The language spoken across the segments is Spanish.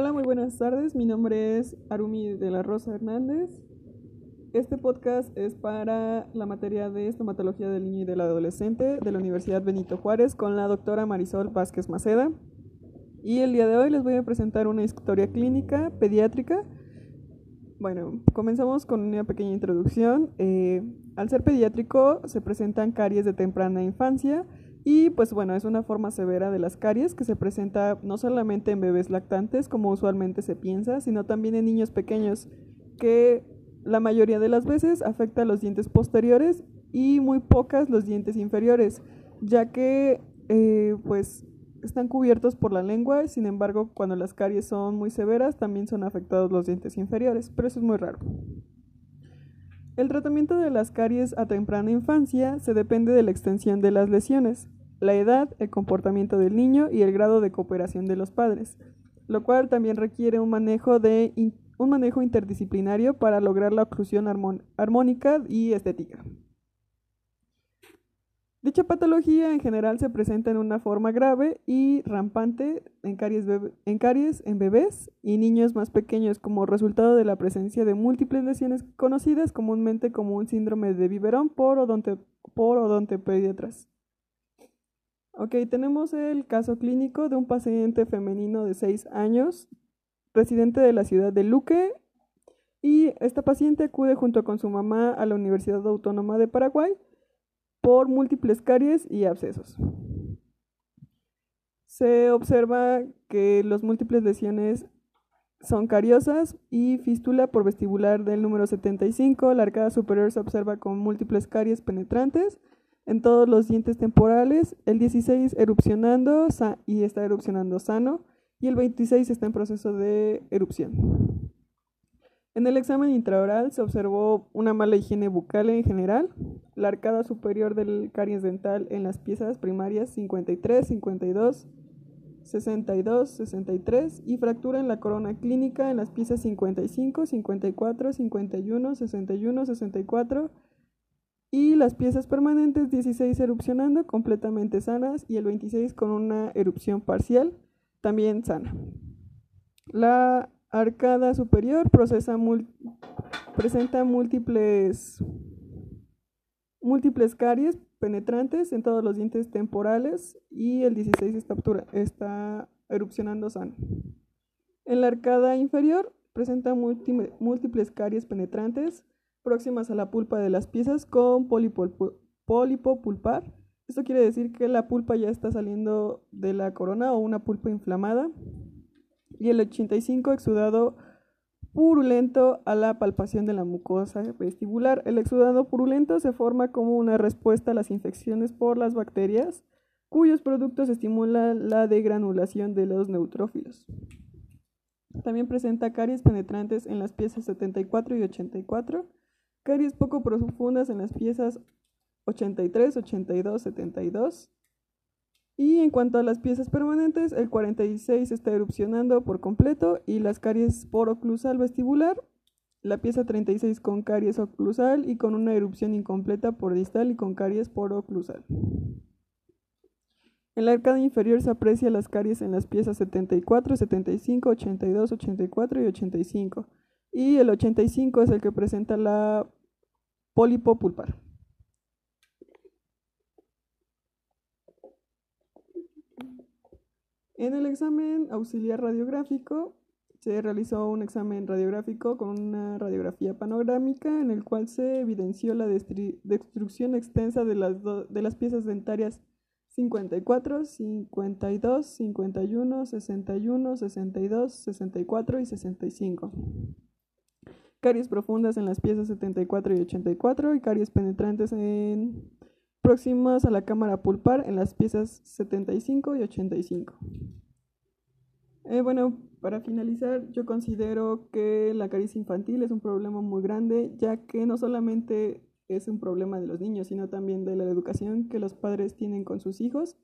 Hola, muy buenas tardes. Mi nombre es Arumi de la Rosa Hernández. Este podcast es para la materia de estomatología del niño y del adolescente de la Universidad Benito Juárez con la doctora Marisol Vázquez Maceda. Y el día de hoy les voy a presentar una historia clínica pediátrica. Bueno, comenzamos con una pequeña introducción. Eh, al ser pediátrico se presentan caries de temprana infancia y pues bueno, es una forma severa de las caries que se presenta no solamente en bebés lactantes como usualmente se piensa, sino también en niños pequeños que la mayoría de las veces afecta a los dientes posteriores y muy pocas los dientes inferiores, ya que eh, pues están cubiertos por la lengua, sin embargo cuando las caries son muy severas también son afectados los dientes inferiores, pero eso es muy raro. El tratamiento de las caries a temprana infancia se depende de la extensión de las lesiones, la edad, el comportamiento del niño y el grado de cooperación de los padres, lo cual también requiere un manejo, de, un manejo interdisciplinario para lograr la oclusión armónica y estética. Dicha patología en general se presenta en una forma grave y rampante en caries, en caries, en bebés y niños más pequeños como resultado de la presencia de múltiples lesiones conocidas comúnmente como un síndrome de biberón por, odonte, por. Ok, tenemos el caso clínico de un paciente femenino de 6 años, residente de la ciudad de Luque, y esta paciente acude junto con su mamá a la Universidad Autónoma de Paraguay por múltiples caries y abscesos. Se observa que las múltiples lesiones son cariosas y fístula por vestibular del número 75. La arcada superior se observa con múltiples caries penetrantes en todos los dientes temporales. El 16 erupcionando y está erupcionando sano. Y el 26 está en proceso de erupción. En el examen intraoral se observó una mala higiene bucal en general, la arcada superior del caries dental en las piezas primarias 53, 52, 62, 63 y fractura en la corona clínica en las piezas 55, 54, 51, 61, 64 y las piezas permanentes 16 erupcionando completamente sanas y el 26 con una erupción parcial también sana. La arcada superior presenta múltiples, múltiples caries penetrantes en todos los dientes temporales y el 16 está, está erupcionando sano. En la arcada inferior presenta múltiples caries penetrantes próximas a la pulpa de las piezas con pólipo pulpar. Esto quiere decir que la pulpa ya está saliendo de la corona o una pulpa inflamada y el 85 exudado purulento a la palpación de la mucosa vestibular. El exudado purulento se forma como una respuesta a las infecciones por las bacterias, cuyos productos estimulan la degranulación de los neutrófilos. También presenta caries penetrantes en las piezas 74 y 84, caries poco profundas en las piezas 83, 82, 72, y en cuanto a las piezas permanentes, el 46 está erupcionando por completo y las caries por oclusal vestibular, la pieza 36 con caries oclusal y con una erupción incompleta por distal y con caries por oclusal. En la arcada inferior se aprecia las caries en las piezas 74, 75, 82, 84 y 85. Y el 85 es el que presenta la pólipo pulpar. En el examen auxiliar radiográfico se realizó un examen radiográfico con una radiografía panorámica en el cual se evidenció la destrucción extensa de las, de las piezas dentarias 54, 52, 51, 61, 62, 64 y 65. Caries profundas en las piezas 74 y 84 y caries penetrantes en próximas a la cámara pulpar en las piezas 75 y 85. Eh, bueno, para finalizar, yo considero que la caricia infantil es un problema muy grande, ya que no solamente es un problema de los niños, sino también de la educación que los padres tienen con sus hijos.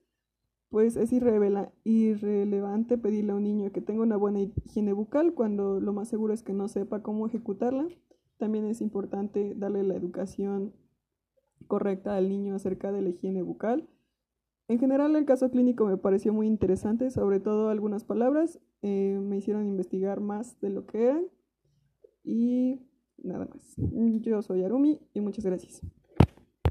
Pues es irrelevante pedirle a un niño que tenga una buena higiene bucal cuando lo más seguro es que no sepa cómo ejecutarla. También es importante darle la educación correcta al niño acerca de la higiene bucal. En general el caso clínico me pareció muy interesante, sobre todo algunas palabras. eh, me hicieron investigar más de lo que eran. Y nada más. Yo soy Arumi y muchas gracias.